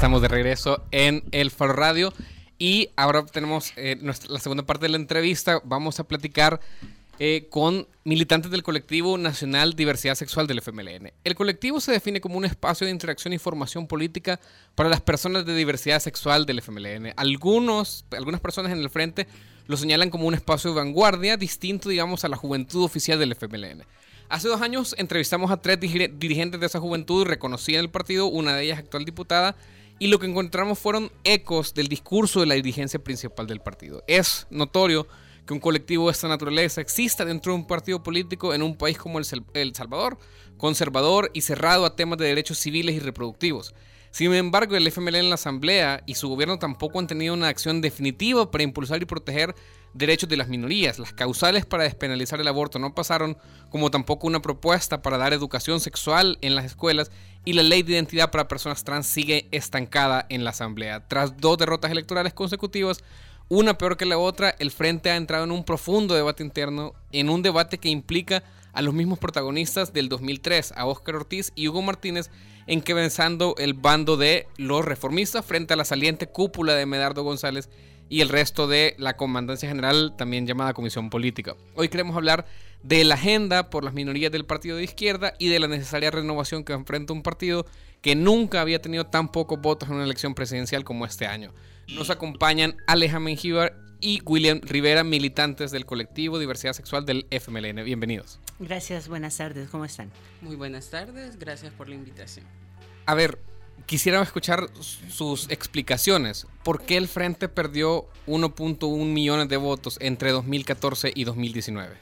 Estamos de regreso en El Faro Radio y ahora tenemos eh, nuestra, la segunda parte de la entrevista. Vamos a platicar eh, con militantes del colectivo nacional Diversidad Sexual del FMLN. El colectivo se define como un espacio de interacción y formación política para las personas de diversidad sexual del FMLN. Algunos, algunas personas en el frente lo señalan como un espacio de vanguardia distinto, digamos, a la juventud oficial del FMLN. Hace dos años entrevistamos a tres dirigentes de esa juventud reconocida en el partido, una de ellas actual diputada, y lo que encontramos fueron ecos del discurso de la dirigencia principal del partido. Es notorio que un colectivo de esta naturaleza exista dentro de un partido político en un país como El Salvador, conservador y cerrado a temas de derechos civiles y reproductivos. Sin embargo, el FML en la Asamblea y su gobierno tampoco han tenido una acción definitiva para impulsar y proteger derechos de las minorías. Las causales para despenalizar el aborto no pasaron, como tampoco una propuesta para dar educación sexual en las escuelas y la ley de identidad para personas trans sigue estancada en la Asamblea. Tras dos derrotas electorales consecutivas, una peor que la otra, el Frente ha entrado en un profundo debate interno, en un debate que implica a los mismos protagonistas del 2003, a Óscar Ortiz y Hugo Martínez, encabezando el bando de los reformistas frente a la saliente cúpula de Medardo González y el resto de la Comandancia General, también llamada Comisión Política. Hoy queremos hablar de la agenda por las minorías del partido de izquierda y de la necesaria renovación que enfrenta un partido que nunca había tenido tan pocos votos en una elección presidencial como este año. Nos acompañan Aleja Mengíbar y William Rivera, militantes del colectivo Diversidad Sexual del FMLN. Bienvenidos. Gracias, buenas tardes, ¿cómo están? Muy buenas tardes, gracias por la invitación. A ver, quisiera escuchar sus explicaciones. ¿Por qué el Frente perdió 1.1 millones de votos entre 2014 y 2019?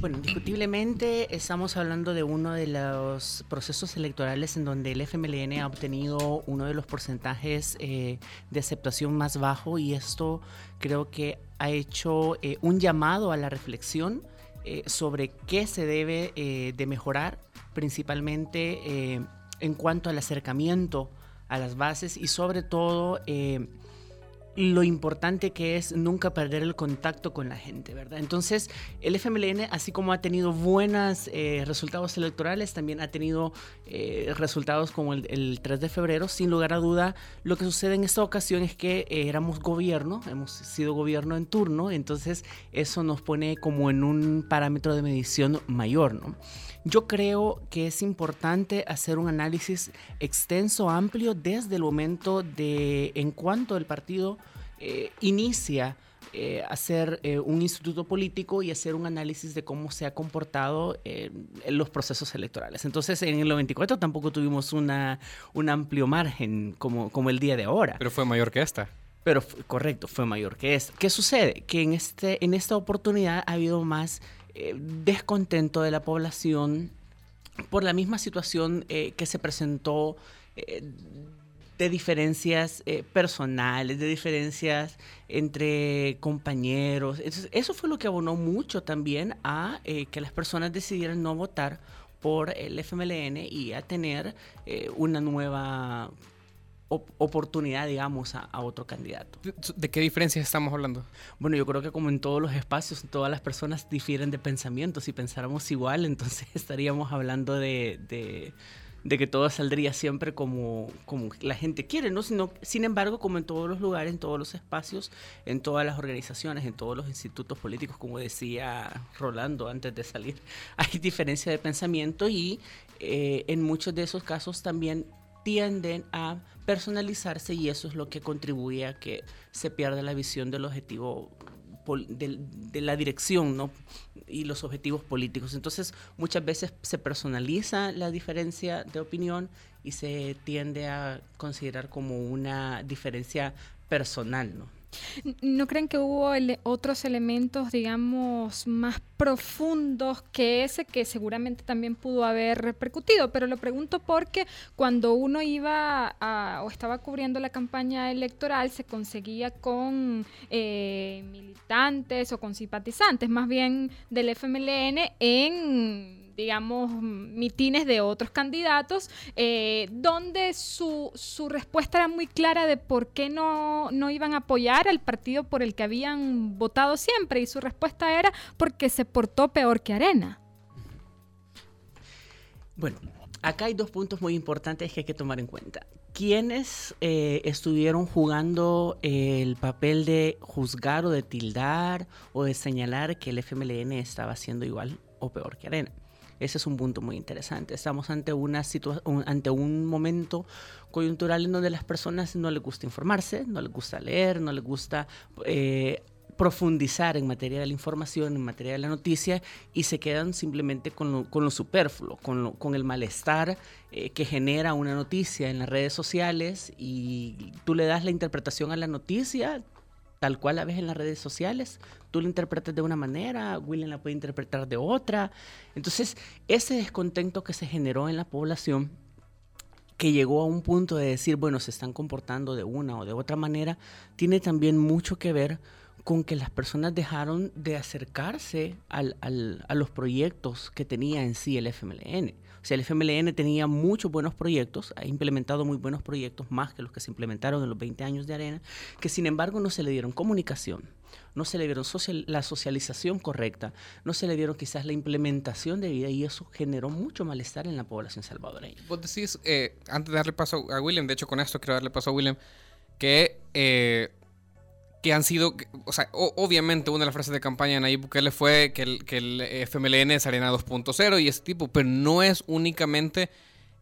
Bueno, indiscutiblemente estamos hablando de uno de los procesos electorales en donde el FMLN ha obtenido uno de los porcentajes eh, de aceptación más bajo y esto creo que ha hecho eh, un llamado a la reflexión eh, sobre qué se debe de mejorar, principalmente en cuanto al acercamiento a las bases y sobre todo lo importante que es nunca perder el contacto con la gente, ¿verdad? Entonces, el FMLN, así como ha tenido buenos eh, resultados electorales, también ha tenido eh, resultados como el, 3 de febrero. Sin lugar a duda, lo que sucede en esta ocasión es que eh, éramos gobierno, hemos sido gobierno en turno, entonces eso nos pone como en un parámetro de medición mayor, ¿no? Yo creo que es importante hacer un análisis extenso, amplio, desde el momento de en cuanto el partido eh, inicia eh, hacer eh, un instituto político y hacer un análisis de cómo se ha comportado en los procesos electorales. Entonces, en el 94 tampoco tuvimos una, un amplio margen como, como el día de ahora. Pero fue mayor que esta. Pero correcto, fue mayor que esta. ¿Qué sucede? Que en, este, en esta oportunidad ha habido más descontento de la población por la misma situación que se presentó de diferencias eh, personales, de diferencias entre compañeros. eso fue lo que abonó mucho también a eh, que las personas decidieran no votar por el FMLN y a tener eh, una nueva oportunidad, digamos, a, otro candidato. ¿De qué diferencias estamos hablando? Bueno, yo creo que como en todos los espacios, todas las personas difieren de pensamiento. Si pensáramos igual, entonces estaríamos hablando de de que todo saldría siempre como, como la gente quiere, ¿no? Sino, sin embargo, como en todos los lugares, en todos los espacios, en todas las organizaciones, en todos los institutos políticos, como decía Rolando antes de salir, hay diferencia de pensamiento y eh, en muchos de esos casos también tienden a personalizarse y eso es lo que contribuye a que se pierda la visión del objetivo de, la dirección ¿no? y los objetivos políticos. Entonces, muchas veces se personaliza la diferencia de opinión y se tiende a considerar como una diferencia personal, ¿no? ¿No creen que hubo otros elementos, digamos, más profundos que ese que seguramente también pudo haber repercutido? Pero lo pregunto porque cuando uno iba o estaba cubriendo la campaña electoral se conseguía con eh, militantes o con simpatizantes, más bien del FMLN, en digamos, mitines de otros candidatos, eh, donde su, su, respuesta era muy clara de por qué no, no iban a apoyar al partido por el que habían votado siempre, y su respuesta era porque se portó peor que Arena. Bueno, acá hay dos puntos muy importantes que hay que tomar en cuenta. quienes eh, estuvieron jugando el papel de juzgar o de tildar o de señalar que el FMLN estaba haciendo igual o peor que Arena. Ese es un punto muy interesante. Estamos ante, una un, ante un momento coyuntural en donde las personas no les gusta informarse, no les gusta leer, no les gusta eh, profundizar en materia de la información, en materia de la noticia, y se quedan simplemente con lo, superfluo, con, con, el malestar eh, que genera una noticia en las redes sociales y tú le das la interpretación a la noticia tal cual la ves en las redes sociales, tú la interpretas de una manera, William la puede interpretar de otra. Entonces, ese descontento que se generó en la población que llegó a un punto de decir, bueno, se están comportando de una o de otra manera, tiene también mucho que ver con que las personas dejaron de acercarse al, a los proyectos que tenía en sí el FMLN. El FMLN tenía muchos buenos proyectos, ha implementado muy buenos proyectos, más que los que se implementaron en los 20 años de Arena, que sin embargo no se le dieron comunicación, no se le dieron la socialización correcta, no se le dieron quizás la implementación de vida y eso generó mucho malestar en la población salvadoreña. Vos decís, eh, antes de darle paso a William, de hecho con esto quiero darle paso a William, que... Eh, que han sido, o sea, obviamente una de las frases de campaña de Nayib Bukele fue que el, que el FMLN es Arena 2.0 y ese tipo, pero no es únicamente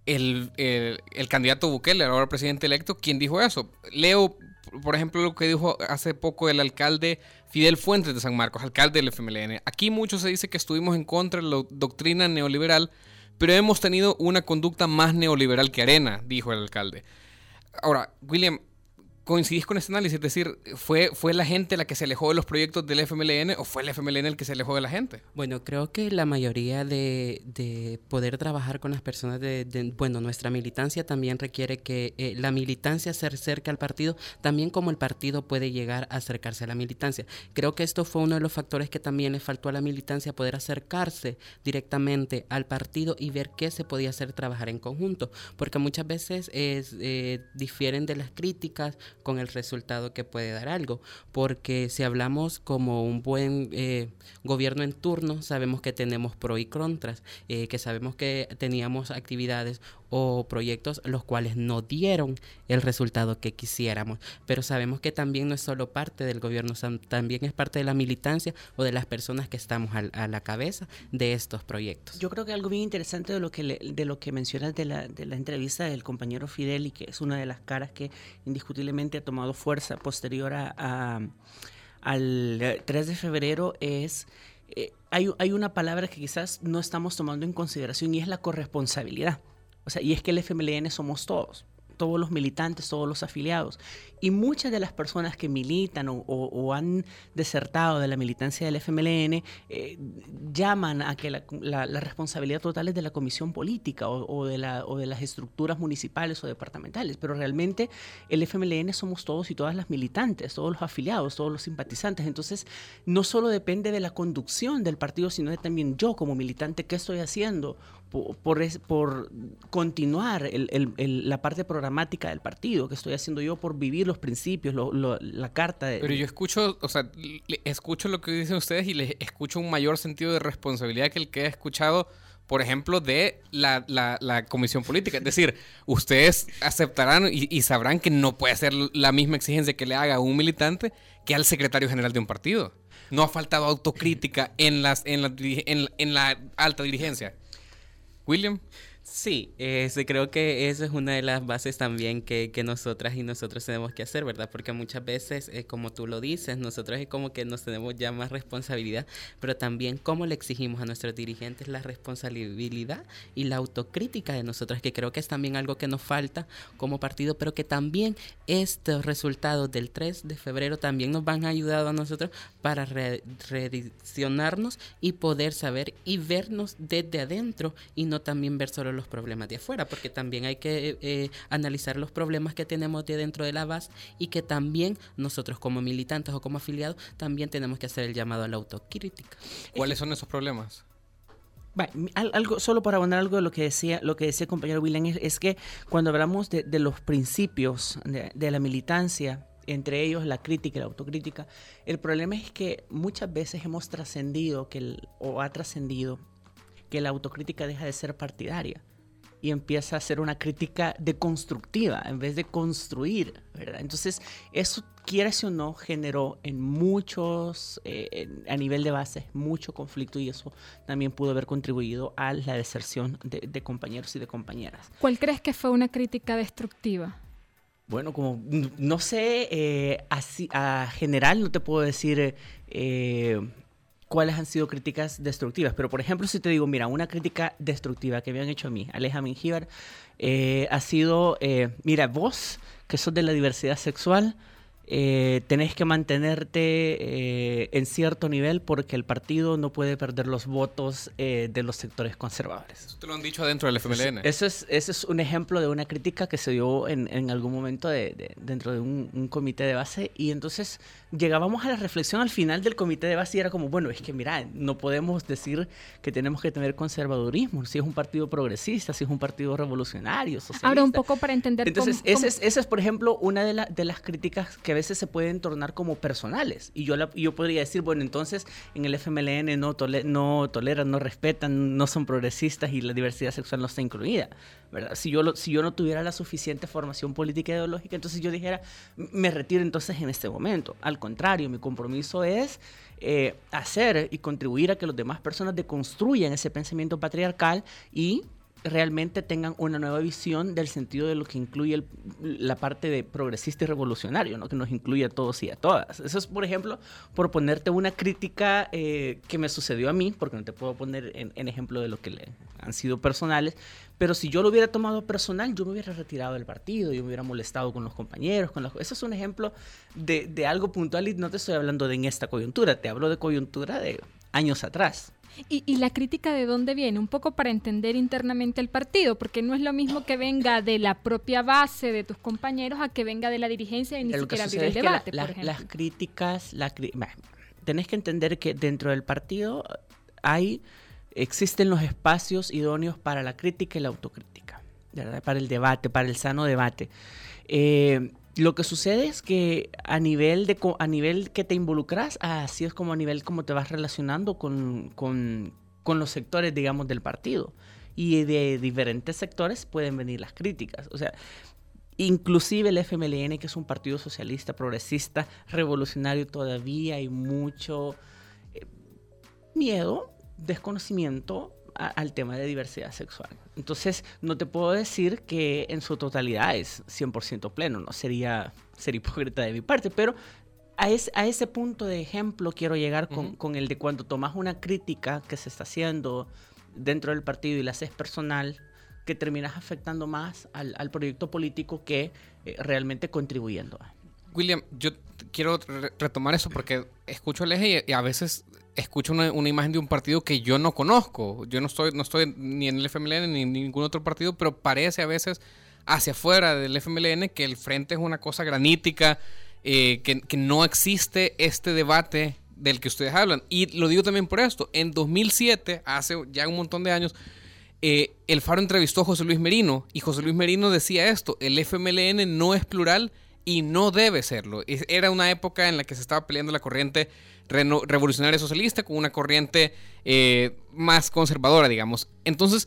el, el, candidato Bukele, el ahora presidente electo, quien dijo eso. Leo, por ejemplo, lo que dijo hace poco el alcalde Fidel Fuentes de San Marcos, alcalde del FMLN. Aquí mucho se dice que estuvimos en contra de la doctrina neoliberal, pero hemos tenido una conducta más neoliberal que Arena, dijo el alcalde. Ahora, William, ¿Coincidís con este análisis? Es decir, ¿fue, ¿fue la gente la que se alejó de los proyectos del FMLN o fue el FMLN el que se alejó de la gente? Bueno, creo que la mayoría de, de poder trabajar con las personas de, bueno, nuestra militancia también requiere que eh, la militancia se acerque al partido, también como el partido puede llegar a acercarse a la militancia. Creo que esto fue uno de los factores que también le faltó a la militancia, poder acercarse directamente al partido y ver qué se podía hacer trabajar en conjunto, porque muchas veces es, eh, difieren de las críticas, con el resultado que puede dar algo. Porque si hablamos como un buen eh, gobierno en turno, sabemos que tenemos pro y contras, eh, que sabemos que teníamos actividades o proyectos los cuales no dieron el resultado que quisiéramos. Pero sabemos que también no es solo parte del gobierno, también es parte de la militancia o de las personas que estamos a, la cabeza de estos proyectos. Yo creo que algo bien interesante de lo que, de lo que mencionas de la, de la entrevista del compañero Fidel y que es una de las caras que indiscutiblemente ha tomado fuerza posterior a, al 3 de febrero es... Eh, hay, hay una palabra que quizás no estamos tomando en consideración y es la corresponsabilidad. O sea, y es que el FMLN somos todos todos los militantes, todos los afiliados. Y muchas de las personas que militan o, han desertado de la militancia del FMLN eh, llaman a que la, responsabilidad total es de la comisión política o, de la, o de las estructuras municipales o departamentales. Pero realmente el FMLN somos todos y todas las militantes, todos los afiliados, todos los simpatizantes. Entonces, no solo depende de la conducción del partido, sino de también yo como militante, qué estoy haciendo por, por, continuar la parte programática del partido, que estoy haciendo yo por vivir los principios, la carta. De, Pero yo escucho, o sea, escucho lo que dicen ustedes y les escucho un mayor sentido de responsabilidad que el que he escuchado por ejemplo, de la, la, comisión política. Es decir, ustedes aceptarán y, sabrán que no puede ser la misma exigencia que le haga a un militante que al secretario general de un partido. No ha faltado autocrítica en, las, en, la, en la alta dirigencia. William. Sí, este, creo que eso es una de las bases también que, que nosotras y nosotros tenemos que hacer, ¿verdad? Porque muchas veces, eh, como tú lo dices, nosotros es como que nos tenemos ya más responsabilidad, pero también cómo le exigimos a nuestros dirigentes la responsabilidad y la autocrítica de nosotros, que creo que es también algo que nos falta como partido, pero que también estos resultados del 3 de febrero también nos van a ayudar a nosotros para redicionarnos y poder saber y vernos desde adentro y no también ver solo los problemas de afuera, porque también hay que eh, analizar los problemas que tenemos de dentro de la base y que también nosotros como militantes o como afiliados también tenemos que hacer el llamado a la autocrítica. ¿Cuáles son esos problemas? algo, solo para abonar algo de lo que decía, lo que decía el compañero William, es, que cuando hablamos de, los principios de, la militancia, entre ellos la crítica y la autocrítica, el problema es que muchas veces hemos trascendido que o ha trascendido que la autocrítica deja de ser partidaria y empieza a hacer una crítica deconstructiva en vez de construir, ¿verdad? Entonces, eso, quieras o no, generó en muchos, eh, a nivel de base, mucho conflicto y eso también pudo haber contribuido a la deserción de, compañeros y de compañeras. ¿Cuál crees que fue una crítica destructiva? Bueno, como no sé, eh, así a general no te puedo decir eh, cuáles han sido críticas destructivas. Pero, por ejemplo, si te digo, mira, una crítica destructiva que me han hecho a mí, Aleja Mingíbar, eh, ha sido, eh, mira, vos, que sos de la diversidad sexual, eh, tenés que mantenerte eh, en cierto nivel porque el partido no puede perder los votos eh, de los sectores conservadores. Eso te lo han dicho adentro del FMLN. Eso es, ese es un ejemplo de una crítica que se dio en, en algún momento de, dentro de un, un, comité de base y entonces llegábamos a la reflexión al final del comité de base y era como, bueno, es que mira, no podemos decir que tenemos que tener conservadurismo, si es un partido progresista, si es un partido revolucionario, socialista. Ahora un poco para entender Entonces, cómo, ese, es, ese es, por ejemplo, una de, la, de las críticas que veces se pueden tornar como personales. Y yo, yo podría decir, bueno, entonces en el FMLN no, no toleran, no respetan, no son progresistas y la diversidad sexual no está incluida. ¿verdad? Si, yo si yo no tuviera la suficiente formación política y ideológica, entonces yo dijera, me retiro entonces en este momento. Al contrario, mi compromiso es eh, hacer y contribuir a que las demás personas deconstruyan ese pensamiento patriarcal y realmente tengan una nueva visión del sentido de lo que incluye la parte de progresista y revolucionario, ¿no? que nos incluye a todos y a todas. Eso es, por ejemplo, por ponerte una crítica eh, que me sucedió a mí, porque no te puedo poner en, ejemplo de lo que le han sido personales, pero si yo lo hubiera tomado personal, yo me hubiera retirado del partido, yo me hubiera molestado con los compañeros. Con Eso es un ejemplo de, de algo puntual y no te estoy hablando de en esta coyuntura, te hablo de coyuntura de años atrás. ¿Y, la crítica de dónde viene? Un poco para entender internamente el partido, porque no es lo mismo que venga de la propia base de tus compañeros a que venga de la dirigencia y ni siquiera abrir el debate, Las críticas, la, tenés que entender que dentro del partido hay, existen los espacios idóneos para la crítica y la autocrítica, para el debate, para el sano debate. Eh, lo que sucede es que a nivel, de, a nivel que te involucras, así es como a nivel como te vas relacionando con, con, los sectores, digamos, del partido. Y de diferentes sectores pueden venir las críticas. O sea, inclusive el FMLN, que es un partido socialista, progresista, revolucionario, todavía hay mucho eh, miedo, desconocimiento al tema de diversidad sexual. Entonces, no te puedo decir que en su totalidad es 100% pleno, no sería ser hipócrita de mi parte, pero a, a ese punto de ejemplo quiero llegar con, el de cuando tomas una crítica que se está haciendo dentro del partido y la haces personal, que terminas afectando más al, proyecto político que eh, realmente contribuyendo. William, yo quiero retomar eso porque escucho el eje y a veces escucho una, imagen de un partido que yo no conozco. Yo no estoy, no estoy ni en el FMLN ni en ningún otro partido, pero parece a veces hacia afuera del FMLN que el frente es una cosa granítica, eh, que, no existe este debate del que ustedes hablan. Y lo digo también por esto. En 2007, hace ya un montón de años, eh, el Faro entrevistó a José Luis Merino y José Luis Merino decía esto, el FMLN no es plural y no debe serlo. Era una época en la que se estaba peleando la corriente revolucionaria socialista con una corriente eh, más conservadora, digamos. Entonces,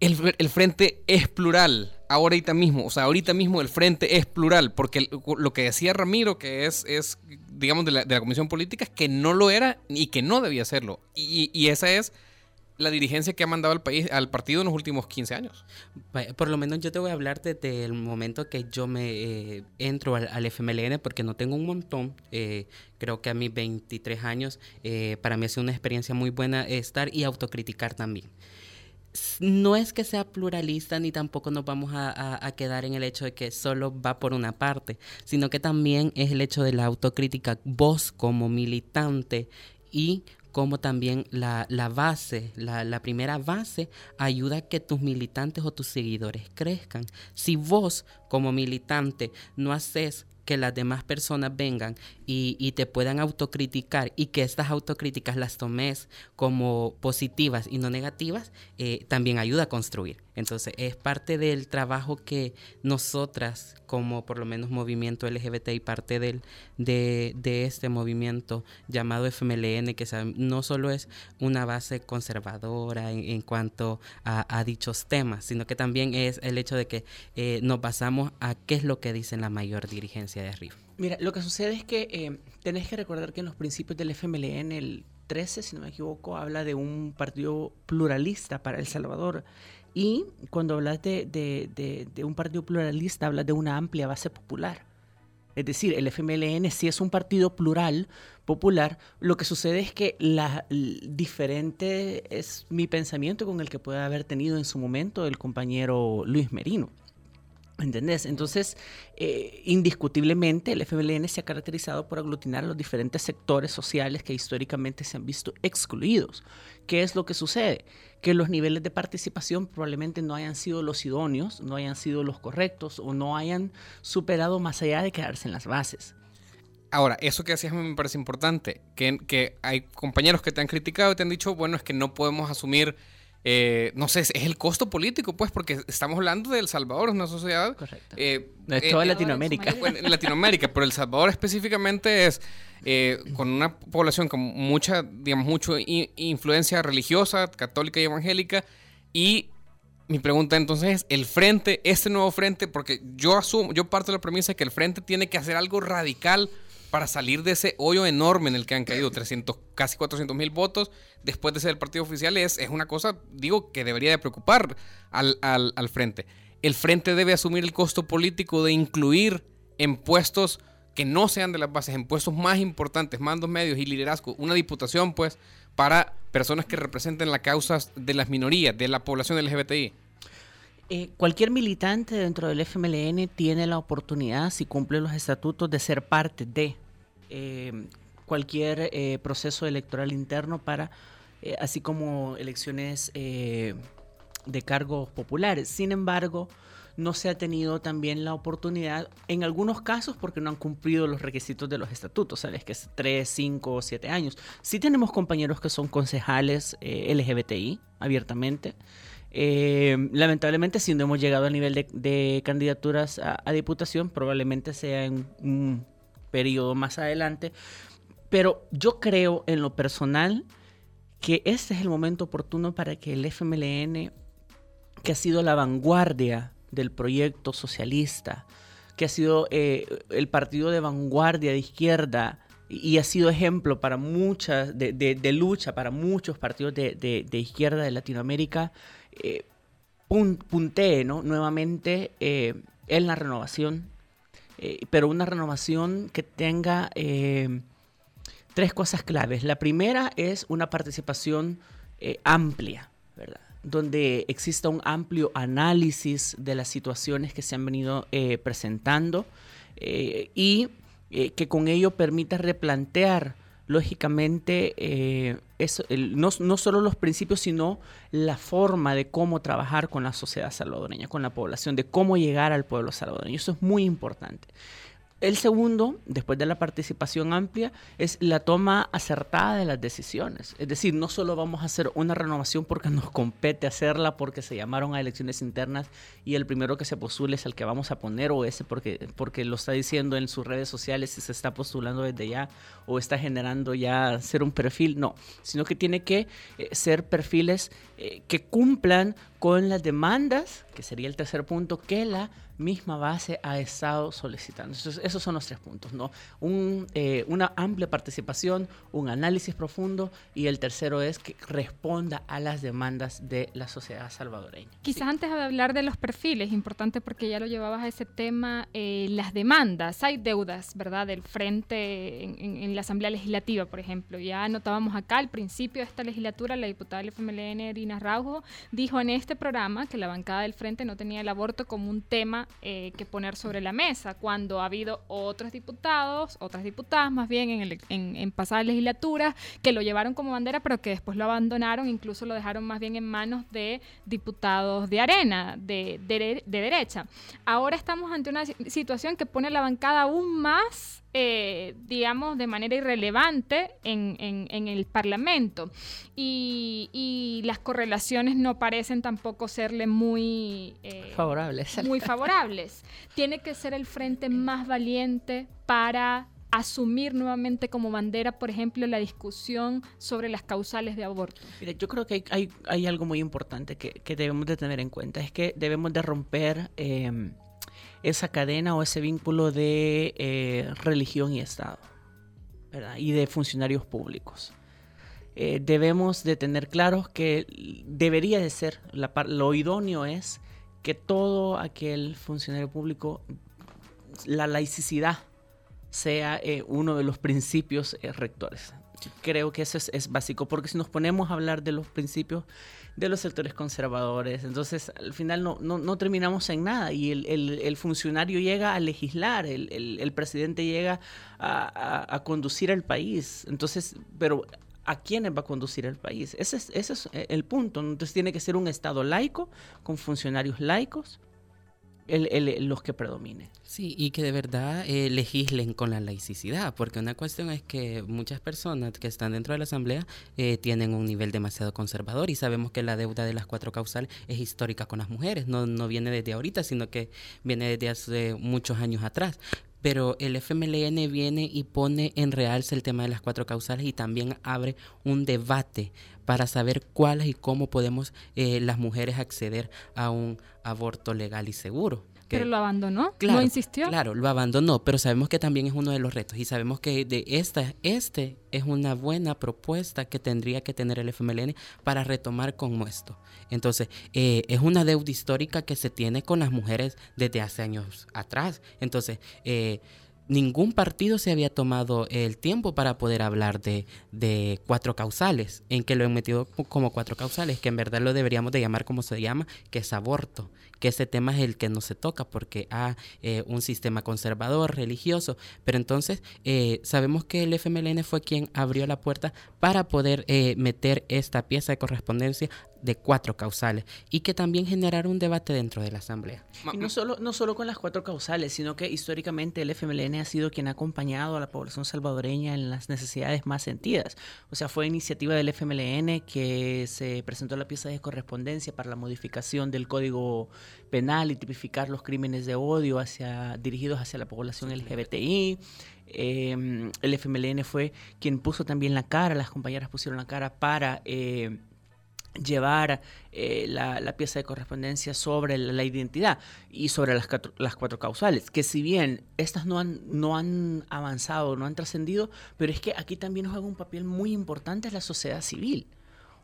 el, el, frente es plural, ahorita mismo, o sea, ahorita mismo el frente es plural, porque lo que decía Ramiro, que es, es digamos, de la, Comisión Política, es que no lo era y que no debía serlo. Y, y esa es la dirigencia que ha mandado al país, al partido en los últimos 15 años. Por lo menos yo te voy a hablar desde el momento que yo me eh, entro al, FMLN, porque no tengo un montón. Eh, creo que a mis 23 años, eh, para mí ha sido una experiencia muy buena estar y autocriticar también. No es que sea pluralista ni tampoco nos vamos a, a quedar en el hecho de que solo va por una parte, sino que también es el hecho de la autocrítica. Vos como militante y como también la, base, la, primera base, ayuda a que tus militantes o tus seguidores crezcan. Si vos como militante no haces que las demás personas vengan y, te puedan autocriticar y que estas autocríticas las tomes como positivas y no negativas, eh, también ayuda a construir. Entonces es parte del trabajo que nosotras, como por lo menos movimiento LGBT y parte del, de, este movimiento llamado FMLN, que no solo es una base conservadora en, cuanto a, dichos temas, sino que también es el hecho de que eh, nos basamos a qué es lo que dice la mayor dirigencia de arriba. Mira, lo que sucede es que eh, tenés que recordar que en los principios del FMLN, el 13, si no me equivoco, habla de un partido pluralista para El Salvador. Y cuando hablas de, de, de, un partido pluralista, hablas de una amplia base popular. Es decir, el FMLN sí es un partido plural, popular. Lo que sucede es que la diferente es mi pensamiento con el que puede haber tenido en su momento el compañero Luis Merino. ¿Entendés? Entonces, eh, indiscutiblemente, el FMLN se ha caracterizado por aglutinar a los diferentes sectores sociales que históricamente se han visto excluidos. ¿Qué es lo que sucede? Que los niveles de participación probablemente no hayan sido los idóneos, no hayan sido los correctos o no hayan superado más allá de quedarse en las bases. Ahora, eso que decías me parece importante, que, que hay compañeros que te han criticado y te han dicho, bueno, es que no podemos asumir eh, no sé, es el costo político, pues, porque estamos hablando de El Salvador, es una sociedad... Correcto. Eh, de toda eh, Latinoamérica. en Latinoamérica, pero El Salvador específicamente es con una población con mucha, digamos, mucha influencia religiosa, católica y evangélica, y mi pregunta entonces es, el frente, este nuevo frente, porque yo asumo, yo parto de la premisa de que el frente tiene que hacer algo radical para salir de ese hoyo enorme en el que han caído 300, casi 400 mil votos después de ser el partido oficial es, es una cosa, digo, que debería de preocupar al, al, frente. El frente debe asumir el costo político de incluir en puestos que no sean de las bases, en puestos más importantes, mandos medios y liderazgo, una diputación, pues, para personas que representen las causas de las minorías, de la población LGBTI. Eh, cualquier militante dentro del FMLN tiene la oportunidad, si cumple los estatutos, de ser parte de eh, cualquier eh, proceso electoral interno para, así como elecciones de cargos populares. Sin embargo, no se ha tenido también la oportunidad, en algunos casos porque no han cumplido los requisitos de los estatutos, ¿sabes? Que es 3, 5 o 7 años. Sí tenemos compañeros que son concejales LGBTI, abiertamente. Lamentablemente, si no hemos llegado al nivel de, candidaturas a, a, diputación, probablemente sea en un periodo más adelante. Pero yo creo en lo personal que este es el momento oportuno para que el FMLN, que ha sido la vanguardia del proyecto socialista, que ha sido eh, el partido de vanguardia de izquierda y ha sido ejemplo para muchas, de, lucha para muchos partidos de, izquierda de Latinoamérica, eh, puntee nuevamente eh, en la renovación eh, pero una renovación que tenga eh, tres cosas claves. La primera es una participación eh, amplia, donde exista un amplio análisis de las situaciones que se han venido presentando y que con ello permita replantear lógicamente, eh, no, no, solo los principios, sino la forma de cómo trabajar con la sociedad salvadoreña, con la población, de cómo llegar al pueblo salvadoreño. Eso es muy importante. El segundo, después de la participación amplia, es la toma acertada de las decisiones. Es decir, no solo vamos a hacer una renovación porque nos compete hacerla, porque se llamaron a elecciones internas y el primero que se postule es el que vamos a poner, o ese porque, porque lo está diciendo en sus redes sociales y se está postulando desde ya, o está generando ya ser un perfil. No, sino que tiene que eh, ser perfiles eh, que cumplan con las demandas, que sería el tercer punto, que la misma base ha estado solicitando. esos son los tres puntos, ¿no? Eh, una amplia participación, un análisis profundo y el tercero es que responda a las demandas de la sociedad salvadoreña. Quizás antes de hablar de los perfiles, importante porque ya lo llevabas a ese tema, eh, las demandas. Hay deudas, ¿verdad? Del frente en, la Asamblea Legislativa, por ejemplo. Ya notábamos acá al principio de esta legislatura, la diputada del FMLN, Dina Raujo, dijo en este programa que la bancada del frente no tenía el aborto como un tema eh, que poner sobre la mesa, cuando ha habido otros diputados, otras diputadas más bien en, en, pasadas legislaturas, que lo llevaron como bandera, pero que después lo abandonaron, incluso lo dejaron más bien en manos de diputados de arena, de, de derecha. Ahora estamos ante una situación que pone la bancada aún más eh, digamos, de manera irrelevante en, el Parlamento. Y, las correlaciones no parecen tampoco serle muy eh, favorables. Muy favorables. Tiene que ser el frente más valiente para asumir nuevamente como bandera, por ejemplo, la discusión sobre las causales de aborto? Mira, yo creo que hay, algo muy importante que, debemos de tener en cuenta, es que debemos de romper em, esa cadena o ese vínculo de eh, religión y Estado, y de funcionarios públicos. Eh, debemos de tener claros que debería de ser, lo idóneo es que todo aquel funcionario público, la laicidad sea eh, uno de los principios eh, rectores. Creo que eso es, básico, porque si nos ponemos a hablar de los principios de los sectores conservadores, entonces al final no, no, terminamos en nada y el, funcionario llega a legislar, el, presidente llega a, conducir el país, entonces, pero ¿a quiénes va a conducir el país? Ese es, ese es eh, el punto, entonces tiene que ser un Estado laico, con funcionarios laicos, los que predominen. Sí, y que de verdad eh, legislen con la laicidad, porque una cuestión es que muchas personas que están dentro de la Asamblea eh, tienen un nivel demasiado conservador y sabemos que la deuda de las cuatro causales es histórica con las mujeres, no, no viene desde ahorita, sino que viene desde hace muchos años atrás pero el FMLN viene y pone en realce el tema de las cuatro causales y también abre un debate para saber cuáles y cómo podemos eh, las mujeres acceder a un aborto legal y seguro. pero lo abandonó, no insistió. Claro, lo abandonó, pero sabemos que también es uno de los retos y sabemos que de esta, este es una buena propuesta que tendría que tener el FMLN para retomar con esto. Entonces, eh, es una deuda histórica que se tiene con las mujeres desde hace años atrás. Entonces, eh, ningún partido se había tomado el tiempo para poder hablar de, de, cuatro causales, en que lo han metido como cuatro causales, que en verdad lo deberíamos de llamar como se llama, que es aborto, que ese tema es el que no se toca porque hay eh, un sistema conservador, religioso, pero entonces eh, sabemos que el FMLN fue quien abrió la puerta para poder eh, meter esta pieza de correspondencia de cuatro causales y que también generara un debate dentro de la Asamblea. Y no solo, no solo con las cuatro causales, sino que históricamente el FMLN ha sido quien ha acompañado a la población salvadoreña en las necesidades más sentidas. O sea, fue iniciativa del FMLN que se presentó la pieza de correspondencia para la modificación del Código Penal y tipificar los crímenes de odio hacia, dirigidos hacia la población LGBTI. Eh, el FMLN fue quien puso también la cara, las compañeras pusieron la cara para... Eh, llevar eh, la, pieza de correspondencia sobre la, identidad y sobre las, las, cuatro causales, que si bien estas no han, no han avanzado, no han trascendido, pero es que aquí también juega un papel muy importante la sociedad civil.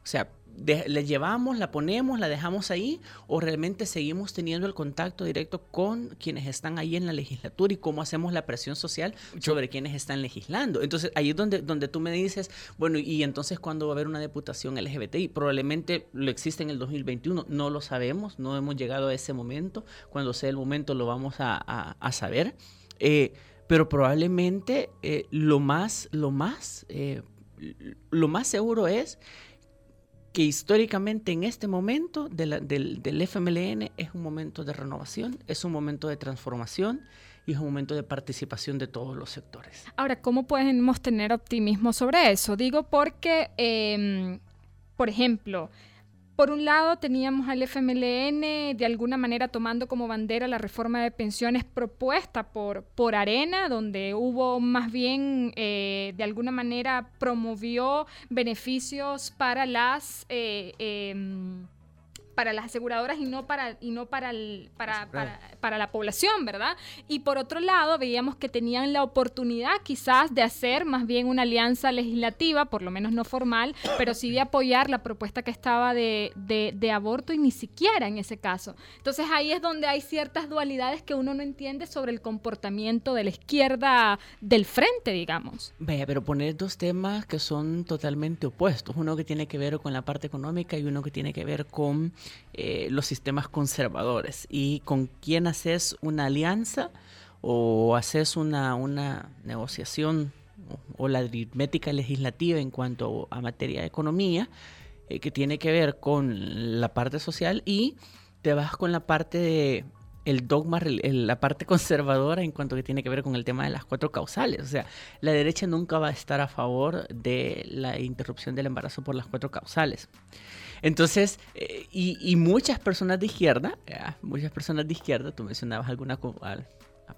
O sea, le llevamos, la ponemos, la dejamos ahí o realmente seguimos teniendo el contacto directo con quienes están ahí en la legislatura y cómo hacemos la presión social sobre quienes están legislando. Entonces ahí es donde, donde tú me dices, bueno, y entonces cuándo va a haber una deputación LGBTI? Probablemente lo existe en el 2021, no lo sabemos, no hemos llegado a ese momento, cuando sea el momento lo vamos a, saber, eh, pero probablemente eh, lo más, lo más, eh, lo más seguro es que históricamente en este momento del, FMLN es un momento de renovación, es un momento de transformación y es un momento de participación de todos los sectores. Ahora, ¿cómo podemos tener optimismo sobre eso? Digo porque, em, por ejemplo, por un lado, teníamos al FMLN de alguna manera tomando como bandera la reforma de pensiones propuesta por, por Arena, donde hubo más bien, eh, de alguna manera, promovió beneficios para las... Eh, em, para las aseguradoras y no para y no para, el, para, para, la población, ¿verdad? Y por otro lado, veíamos que tenían la oportunidad quizás de hacer más bien una alianza legislativa, por lo menos no formal, pero sí de apoyar la propuesta que estaba de, de, aborto y ni siquiera en ese caso. Entonces ahí es donde hay ciertas dualidades que uno no entiende sobre el comportamiento de la izquierda del frente, digamos. Vaya, pero poner dos temas que son totalmente opuestos, uno que tiene que ver con la parte económica y uno que tiene que ver con eh, los sistemas conservadores y con quién haces una alianza o haces una, una negociación o, la aritmética legislativa en cuanto a materia de economía eh, que tiene que ver con la parte social y te vas con la parte de el dogma, la parte conservadora en cuanto que tiene que ver con el tema de las cuatro causales. O sea, la derecha nunca va a estar a favor de la interrupción del embarazo por las cuatro causales. Entonces, eh, y, muchas personas de izquierda, muchas personas de izquierda, tú mencionabas alguna,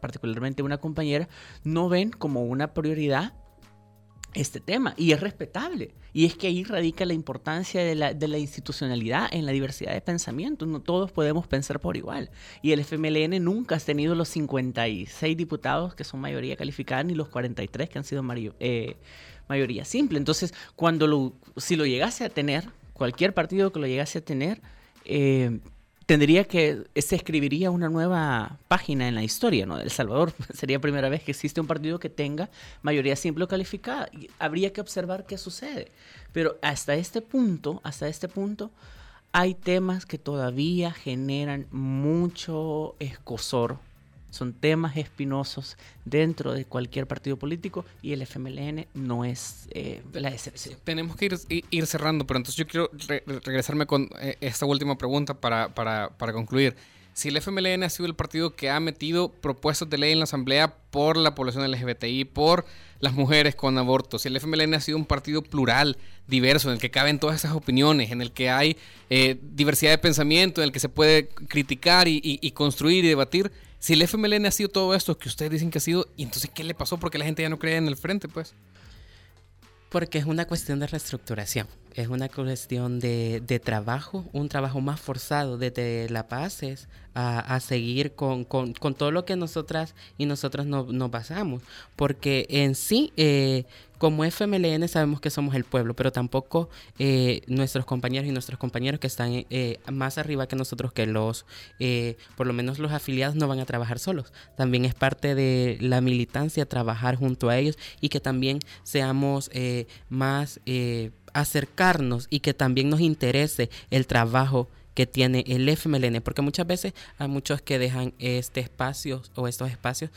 particularmente una compañera, no ven como una prioridad este tema y es respetable. Y es que ahí radica la importancia de la, de la, institucionalidad en la diversidad de pensamientos. No todos podemos pensar por igual. Y el FMLN nunca ha tenido los 56 diputados que son mayoría calificada ni los 43 que han sido eh, mayoría simple. Entonces, cuando lo, si lo llegase a tener, cualquier partido que lo llegase a tener, eh, tendría que, se escribiría una nueva página en la historia, ¿no? El Salvador sería la primera vez que existe un partido que tenga mayoría simple o calificada. Habría que observar qué sucede. Pero hasta este punto, hasta este punto, hay temas que todavía generan mucho escosor son temas espinosos dentro de cualquier partido político y el FMLN no es eh, la excepción. Tenemos que ir, ir, cerrando, pero entonces yo quiero regresarme con eh, esta última pregunta para, para, para concluir. Si el FMLN ha sido el partido que ha metido propuestas de ley en la Asamblea por la población LGBTI, por las mujeres con abortos, si el FMLN ha sido un partido plural, diverso, en el que caben todas esas opiniones, en el que hay eh, diversidad de pensamiento, en el que se puede criticar y construir y debatir, si el FMLN ha sido todo esto que ustedes dicen que ha sido, ¿y entonces qué le pasó? Porque la gente ya no cree en el frente, pues. Porque es una cuestión de reestructuración, es una cuestión de, trabajo, un trabajo más forzado desde La Paz es a, a seguir con, con, con, todo lo que nosotras y nosotros no, nos basamos. Porque en sí, eh, como FMLN sabemos que somos el pueblo, pero tampoco eh, nuestros compañeros y nuestros compañeros que están eh, más arriba que nosotros, que los, eh, por lo menos los afiliados, no van a trabajar solos. También es parte de la militancia trabajar junto a ellos y que también seamos más acercarnos y que también nos interese el trabajo que tiene el FMLN, porque muchas veces hay muchos que dejan este espacio o estos espacios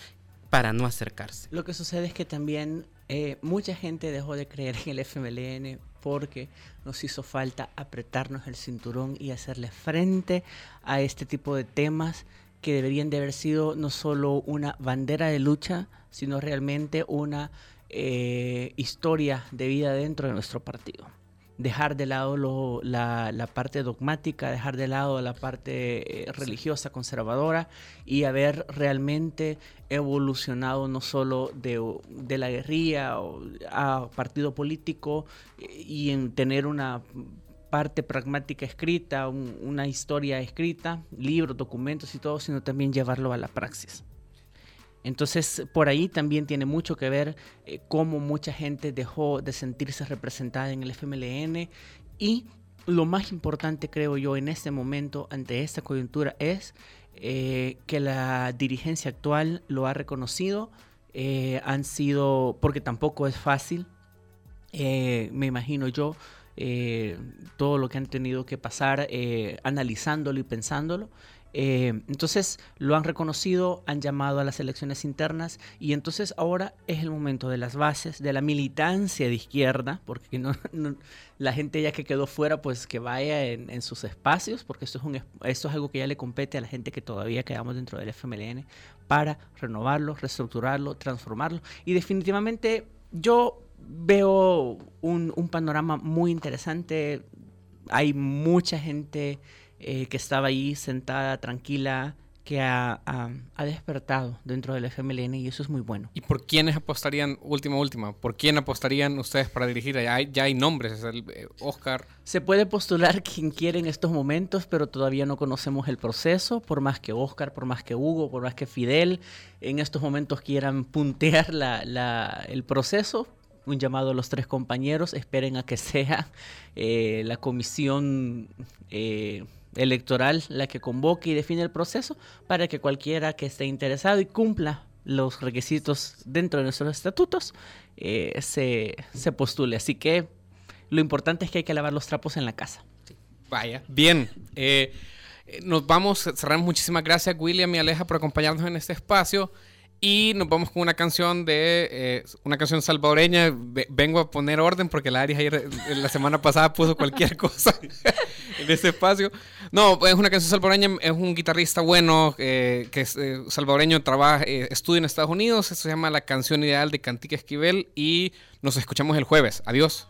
para no acercarse. Lo que sucede es que también eh, mucha gente dejó de creer en el FMLN porque nos hizo falta apretarnos el cinturón y hacerle frente a este tipo de temas que deberían de haber sido no solo una bandera de lucha, sino realmente una eh, historia de vida dentro de nuestro partido dejar de lado la, parte dogmática, dejar de lado la parte eh, religiosa, conservadora y haber realmente evolucionado no solo de, la guerrilla a partido político y en tener una parte pragmática escrita, una historia escrita, libros, documentos y todo, sino también llevarlo a la praxis. Entonces, por ahí también tiene mucho que ver eh, cómo mucha gente dejó de sentirse representada en el FMLN y lo más importante, creo yo, en este momento, ante esta coyuntura, es eh, que la dirigencia actual lo ha reconocido. Eh, han sido, porque tampoco es fácil, me imagino yo, todo lo que han tenido que pasar analizándolo y pensándolo. Eh, entonces lo han reconocido, han llamado a las elecciones internas y entonces ahora es el momento de las bases, de la militancia de izquierda, porque no, la gente ya que quedó fuera, pues que vaya en, sus espacios, porque esto es, un, esto es algo que ya le compete a la gente que todavía quedamos dentro del FMLN, para renovarlo, reestructurarlo, transformarlo. Y definitivamente yo veo un, un panorama muy interesante, hay mucha gente eh, que estaba ahí sentada, tranquila, que ha, despertado dentro del FMLN y eso es muy bueno. ¿Y por quiénes apostarían, última, última, por quién apostarían ustedes para dirigir? Ya hay, ya hay nombres, el, eh, Oscar. Se puede postular quien quiere en estos momentos, pero todavía no conocemos el proceso, por más que Oscar, por más que Hugo, por más que Fidel en estos momentos quieran puntear la, el proceso, un llamado a los tres compañeros, esperen a que sea eh, la comisión electoral la que convoque y define el proceso para que cualquiera que esté interesado y cumpla los requisitos dentro de nuestros estatutos eh, se, postule. Así que lo importante es que hay que lavar los trapos en la casa. Vaya, bien. Eh, nos vamos, cerramos. Muchísimas gracias, William y Aleja, por acompañarnos en este espacio. Y nos vamos con una canción de eh, una canción salvadoreña. Vengo a poner orden porque la Aries ayer, la semana pasada puso cualquier cosa. en este espacio. No, es una canción salvadoreña, es un guitarrista bueno eh, que es eh, salvadoreño, trabaja, eh, estudia en Estados Unidos. Se llama La canción ideal de Cantique Esquivel y nos escuchamos el jueves. Adiós.